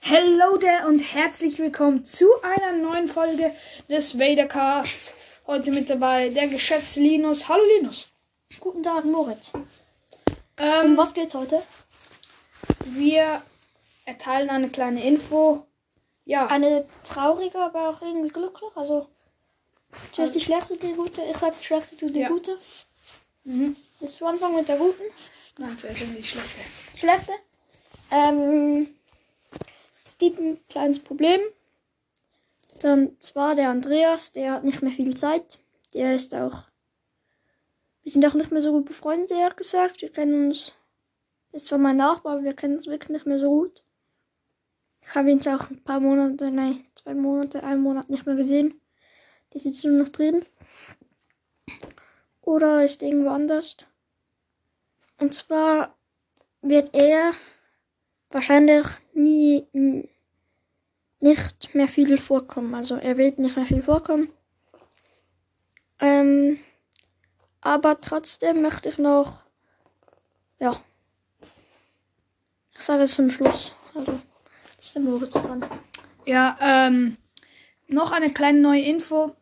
Hello there und herzlich willkommen zu einer neuen Folge des Vadercasts. Heute mit dabei der geschätzte Linus. Hallo Linus. Guten Tag, Moritz. Ähm, Um was geht's heute? wir erteilen eine kleine Info. Ja, Eine traurige, aber auch irgendwie glücklich. Also, zuerst die schlechte, die gute. Ich sag die schlechte, du die Ja. gute. mhm. Willst du anfangen mit der guten? nein, zuerst irgendwie die schlechte. Schlechte. Ähm, gibt ein kleines Problem. Dann zwar der Andreas, der hat nicht mehr viel Zeit. Der ist auch. Wir sind auch nicht mehr so gut befreundet, ehrlich gesagt. Wir kennen uns. Ist zwar mein Nachbar, aber wir kennen uns wirklich nicht mehr so gut. Ich habe ihn auch ein paar Monate, nein, zwei Monate, einen Monat nicht mehr gesehen. Die sitzt nur noch drin. Oder ist irgendwo anders. Und zwar wird er wahrscheinlich nie nicht mehr viel vorkommen. Also er wird nicht mehr viel vorkommen. Ähm, aber trotzdem möchte ich noch, ja, ich sage es zum Schluss. Also, das ist der Moritz dran. Ja, ähm, noch eine kleine neue Info.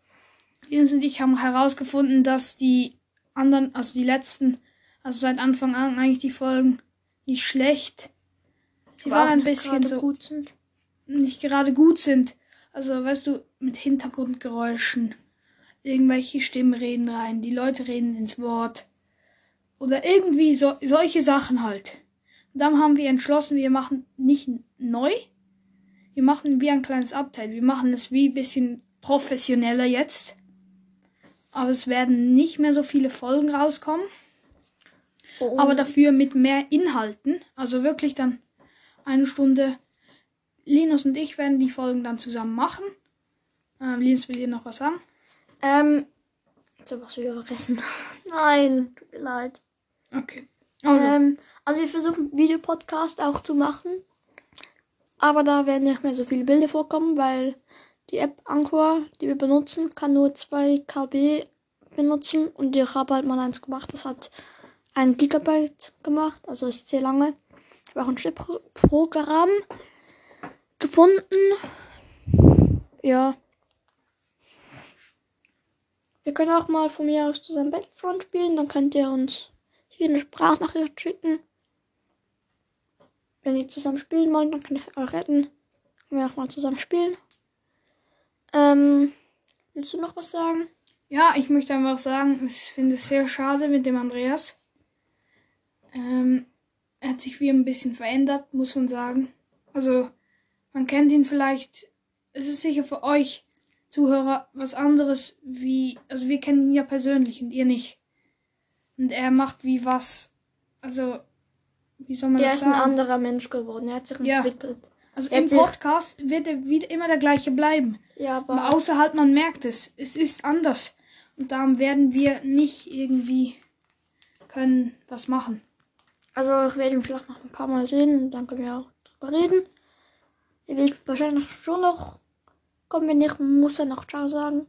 Linus und ich haben herausgefunden, dass die anderen, also die letzten, also seit Anfang an eigentlich die Folgen nicht schlecht. Sie waren ein bisschen so gut sind. nicht gerade gut sind. Also, weißt du, mit Hintergrundgeräuschen, irgendwelche Stimmen reden rein, die Leute reden ins Wort. Oder irgendwie so, solche Sachen halt. Und dann haben wir entschlossen, wir machen nicht neu, wir machen wie ein kleines Update. Wir machen es wie ein bisschen professioneller jetzt. Aber es werden nicht mehr so viele Folgen rauskommen. Oh, Aber dafür mit mehr Inhalten. Also wirklich dann eine Stunde. Linus und ich werden die Folgen dann zusammen machen. Ähm, Linus will hier noch was sagen. ähm, jetzt hab ich was wieder vergessen. Nein, tut mir leid. Okay. Also, Ähm, also wir versuchen Videopodcast auch zu machen. Aber da werden nicht mehr so viele Bilder vorkommen, weil die App Anchor, die wir benutzen, kann nur 2 KB benutzen. Und ich habe halt mal eins gemacht, das hat ein Gigabyte gemacht, also ist sehr lange. Auch ein Schnittprogramm gefunden. Ja. Wir können auch mal von mir aus zusammen Battlefront spielen, dann könnt ihr uns hier eine Sprachnachricht schicken. Wenn ihr zusammen spielen wollt, dann kann ich euch retten. Können wir auch mal zusammen spielen. Ähm, willst du noch was sagen? ja, ich möchte einfach sagen, ich finde es sehr schade mit dem Andreas. Ähm, hat sich wie ein bisschen verändert, muss man sagen. Also, man kennt ihn vielleicht. Es ist sicher für euch Zuhörer was anderes wie, also wir kennen ihn ja persönlich und ihr nicht. Und er macht wie was, also, wie soll man Er das ist ein sagen? anderer Mensch geworden. Er hat sich Ja. entwickelt. Also Er im Podcast wird er wieder immer der gleiche bleiben. Ja, Aber aber außerhalb man merkt es, es ist anders. Und darum werden wir nicht irgendwie können was machen. Also ich werde ihn vielleicht noch ein paar Mal sehen und dann können wir auch drüber reden. Er wird wahrscheinlich schon noch kommen, wenn nicht, muss er noch Ciao sagen.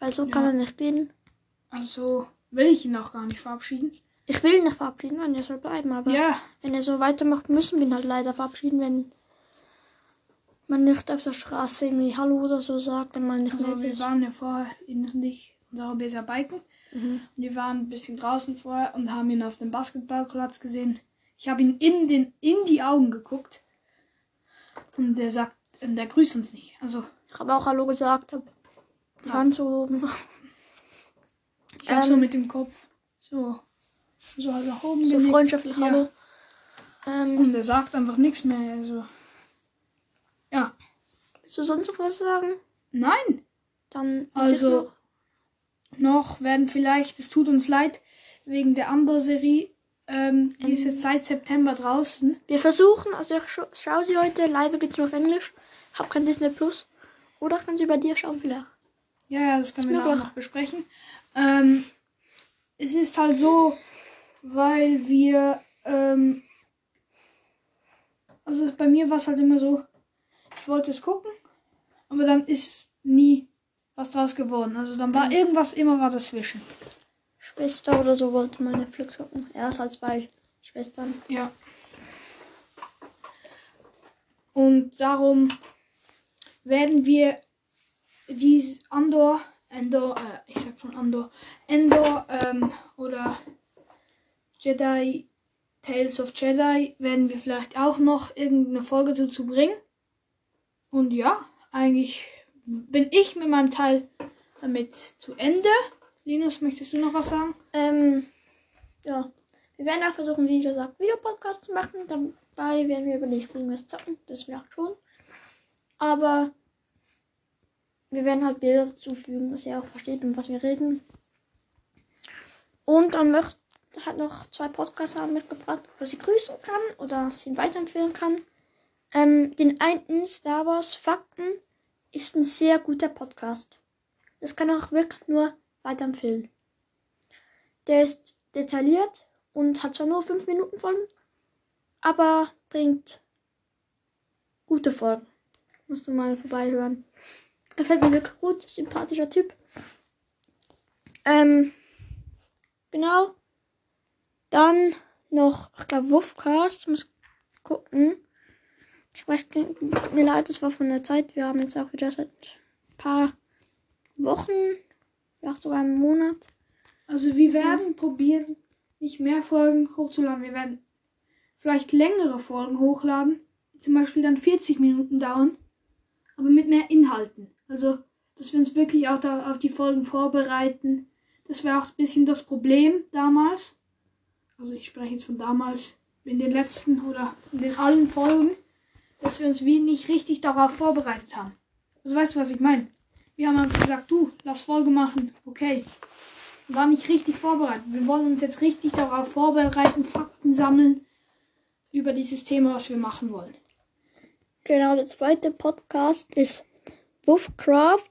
Weil so kann Ja. er nicht gehen. Also will ich ihn auch gar nicht verabschieden. Ich will ihn nicht verabschieden, wenn er soll bleiben, aber Ja, wenn er so weitermacht, müssen wir ihn halt leider verabschieden, wenn man nicht auf der Straße irgendwie Hallo oder so sagt, wenn man nicht also nett wir waren ja vorher, ich, unser Hobby ist ja Biken. Mhm. Und wir waren ein bisschen draußen vorher und haben ihn auf dem Basketballplatz gesehen. Ich habe ihn in, den, in die Augen geguckt. Und der sagt, der grüßt uns nicht. Also Ich habe auch Hallo gesagt, habe die Ja. Hand so oben. ich habe so Ähm. mit dem Kopf so, so halt nach oben So freundschaftlich Ja. Hallo. Ähm, Und er sagt einfach nichts mehr. Also. Ja. willst du sonst noch was sagen? Nein. Dann Also- noch. Werden vielleicht, es tut uns leid, wegen der anderen Serie, ähm, die ist jetzt seit September draußen. Wir versuchen, also ich scha schaue sie heute, live geht's nur auf Englisch. Habe kein Disney Plus. Oder ich kann sie bei dir schauen vielleicht. Ja, ja, das können wir klar. noch besprechen. Ähm, es ist halt so, weil wir, ähm, also bei mir war es halt immer so, ich wollte es gucken, aber dann ist nie was draus geworden. Also dann war irgendwas immer war dazwischen. Schwester oder so wollte mal Netflix gucken. Er hat halt zwei Schwestern. Ja. Und darum werden wir die Andor, Endor, äh, ich sag schon Andor, Endor ähm, oder Jedi, Tales of Jedi werden wir vielleicht auch noch irgendeine Folge dazu bringen. Und ja, eigentlich bin ich mit meinem Teil damit zu Ende. Linus, möchtest du noch was sagen? Ähm, ja. Wir werden auch versuchen, wie gesagt, Videopodcast zu machen. Dabei werden wir über nicht irgendwas zocken. Das vielleicht schon. Aber wir werden halt Bilder dazufügen, dass ihr auch versteht, um was wir reden. Und dann möchte hat noch zwei Podcaster mitgefragt, ob er sie grüßen kann oder sie ihn weiterempfehlen kann. Ähm, den einen Star Wars Fakten ist ein sehr guter Podcast. Das kann auch wirklich nur weiterempfehlen. Der ist detailliert und hat zwar nur 5 Minuten Folgen, aber bringt gute Folgen. Musst du mal vorbeihören. Gefällt mir wirklich gut, sympathischer Typ. Ähm, genau. Dann noch, ich glaube, Wuffcast. Muss gucken. Ich weiß nicht, mir leid, es war von der Zeit. Wir haben jetzt auch wieder seit ein paar Wochen, ja sogar einen Monat. Also wir werden probieren, nicht mehr Folgen hochzuladen. Wir werden vielleicht längere Folgen hochladen, die zum Beispiel dann 40 Minuten dauern, aber mit mehr Inhalten. Also, dass wir uns wirklich auch da auf die Folgen vorbereiten. Das wäre auch ein bisschen das Problem damals. Also ich spreche jetzt von damals, in den letzten oder in den allen Folgen, dass wir uns wie nicht richtig darauf vorbereitet haben. Also weißt du, was ich meine? Wir haben gesagt, du, lass Folge machen, okay. War nicht richtig vorbereitet. Wir wollen uns jetzt richtig darauf vorbereiten, Fakten sammeln über dieses Thema, was wir machen wollen. Genau, der zweite Podcast ist Wolfcraft.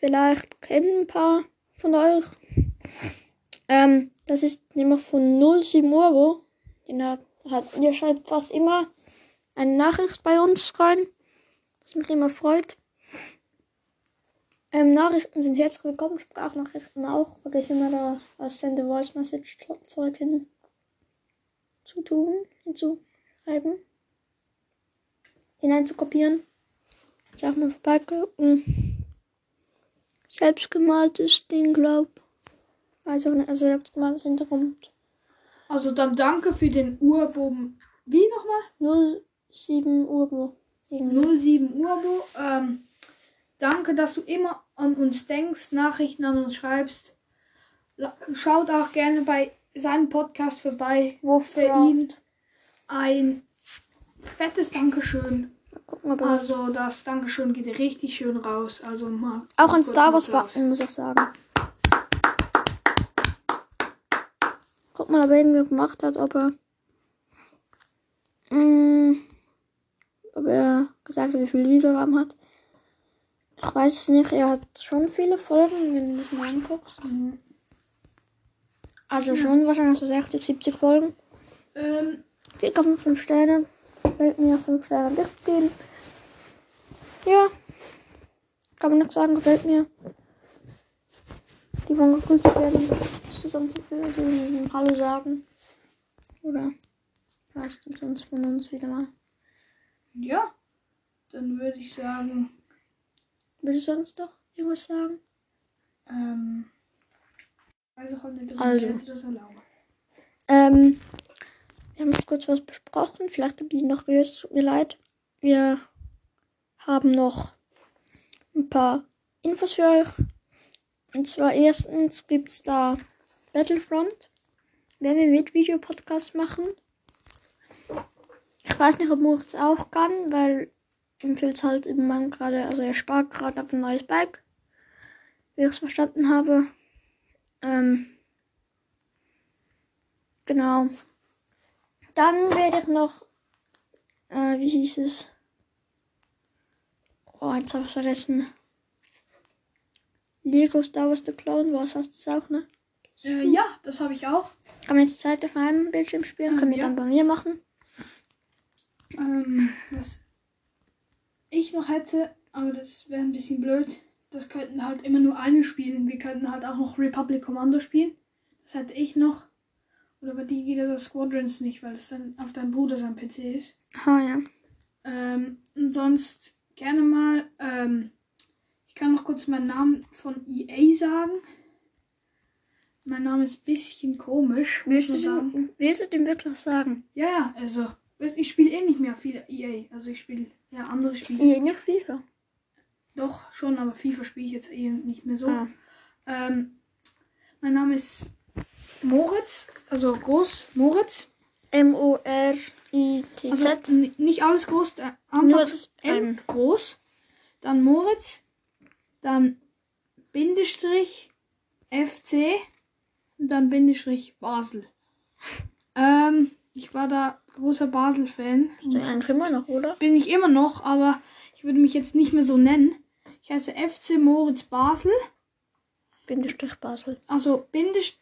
Vielleicht kennen ein paar von euch. Ähm, das ist nämlich von 07 Euro. Den hat, hat, ihr schreibt fast immer eine Nachricht bei uns rein, was mich immer freut. Ähm, Nachrichten sind herzlich willkommen, Sprachnachrichten auch. Vergiss immer da was Send a Voice Message Zeug hin zu tun, hinzuschreiben, hineinzukopieren. Jetzt auch mal vorbeigucken. Selbstgemaltes Ding, glaub. Also, also selbstgemaltes Hintergrund. Also dann danke für den Urbogen. Wie nochmal? 07 Urbo. 07 Urbo. Ähm, danke, dass du immer an uns denkst, Nachrichten an uns schreibst. Schaut auch gerne bei seinem Podcast vorbei, wo für ihn ein fettes Dankeschön. Also das Dankeschön geht richtig schön raus. Also mal auch an Star Wars Fakten muss ich sagen. Guck mal, ob er irgendwie gemacht hat, ob er mh, mm, ob er gesagt hat, wie viele Wiedergaben hat. Ich weiß es nicht. Er hat schon viele Folgen, wenn du das mal anguckst. Mhm. Also schon wahrscheinlich so 60, 70 Folgen. Ähm, 4,5 Sterne. Fällt mir 5 Sterne Licht geben. Ja. Kann man nichts sagen, gefällt mir. Die wollen gegrüßt werden. Zusammen zu viel, also Hallo sagen. Oder was denn sonst von uns wieder mal? Ja. Dann würde ich sagen. Würdest du sonst noch irgendwas sagen? Ähm. Weiß auch nicht, ob Also. ich das erlaube. Ähm, wir haben jetzt kurz was besprochen. Vielleicht habt ihr noch gehört. Es tut mir leid. Wir haben noch ein paar Infos für euch. Und zwar erstens gibt es da Battlefront. Werden wir mit Videopodcast machen. Ich weiß nicht, ob Moritz auch kann, weil ihm fehlt halt im Mann gerade, also er spart gerade auf ein neues Bike. Wie ich es verstanden habe. Ähm, genau. Dann werde ich noch, äh, wie hieß es? Oh, jetzt habe ich vergessen. Lego Star Wars The Clone Wars hast du das auch, ne? Äh, ja, das habe ich auch. Kann man jetzt Zeit auf einem Bildschirm spielen? Können wir Ja. dann bei mir machen? Ähm, was ich noch hätte, aber das wäre ein bisschen blöd. Das könnten halt immer nur eine spielen. Wir könnten halt auch noch Republic Commando spielen. Das hätte ich noch. Oder bei die geht das Squadrons nicht, weil das dann auf deinem Bruder sein PC ist. Ah ja. Ähm, und sonst gerne mal. Ähm, ich kann noch kurz meinen Namen von EA sagen. Mein Name ist ein bisschen komisch. Willst du, sagen. den, willst du den wirklich sagen? Ja, ja, also. Ich spiele eh nicht mehr viel EA. Also ich spiele ja andere Spiele. sehe nicht FIFA. Doch, schon, aber FIFA spiele ich jetzt eh nicht mehr so. Ah. Ähm, mein Name ist Moritz, also groß Moritz. M-O-R-I-T-Z. Also nicht alles groß, äh, einfach M. groß, dann Moritz, dann Bindestrich FC und dann Bindestrich Basel. Ähm, ich war da großer Basel-Fan. Eigentlich immer noch, oder? Bin ich immer noch, aber ich würde mich jetzt nicht mehr so nennen. Ich heiße FC Moritz Basel. Bindestrich Basel. Also Bindestrich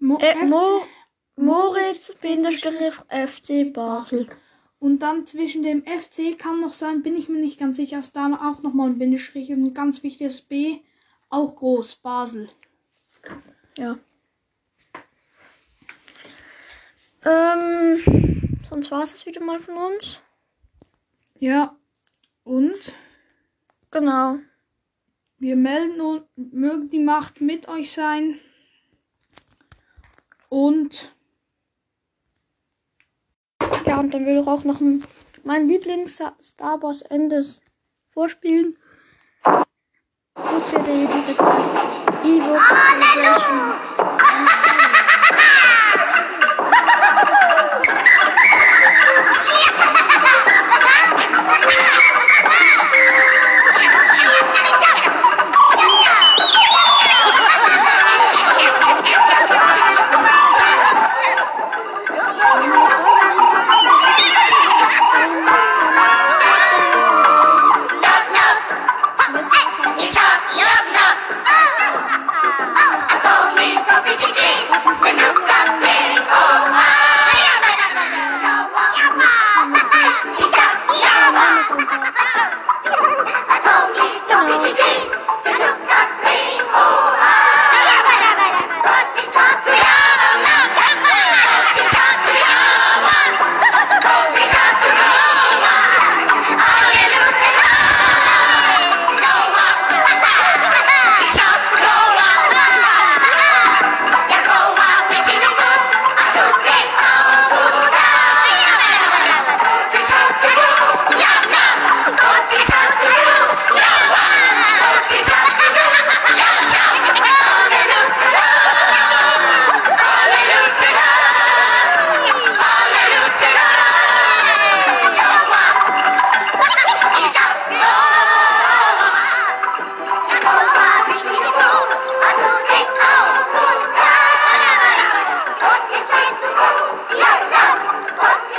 Mo Äh, Mo Moritz Bindestrich FC Basel. Und dann zwischen dem FC kann noch sein, bin ich mir nicht ganz sicher, ist da auch nochmal ein Bindestrich, ist ein ganz wichtiges B, auch groß, Basel. Ja. Ähm, sonst war es wieder mal von uns. Ja, und Genau. wir melden uns, möge die Macht mit euch sein. Und Ja, und dann will ich auch noch ein- mein Lieblings-Star Wars Endes vorspielen. Gut für die diese Look, yeah, look,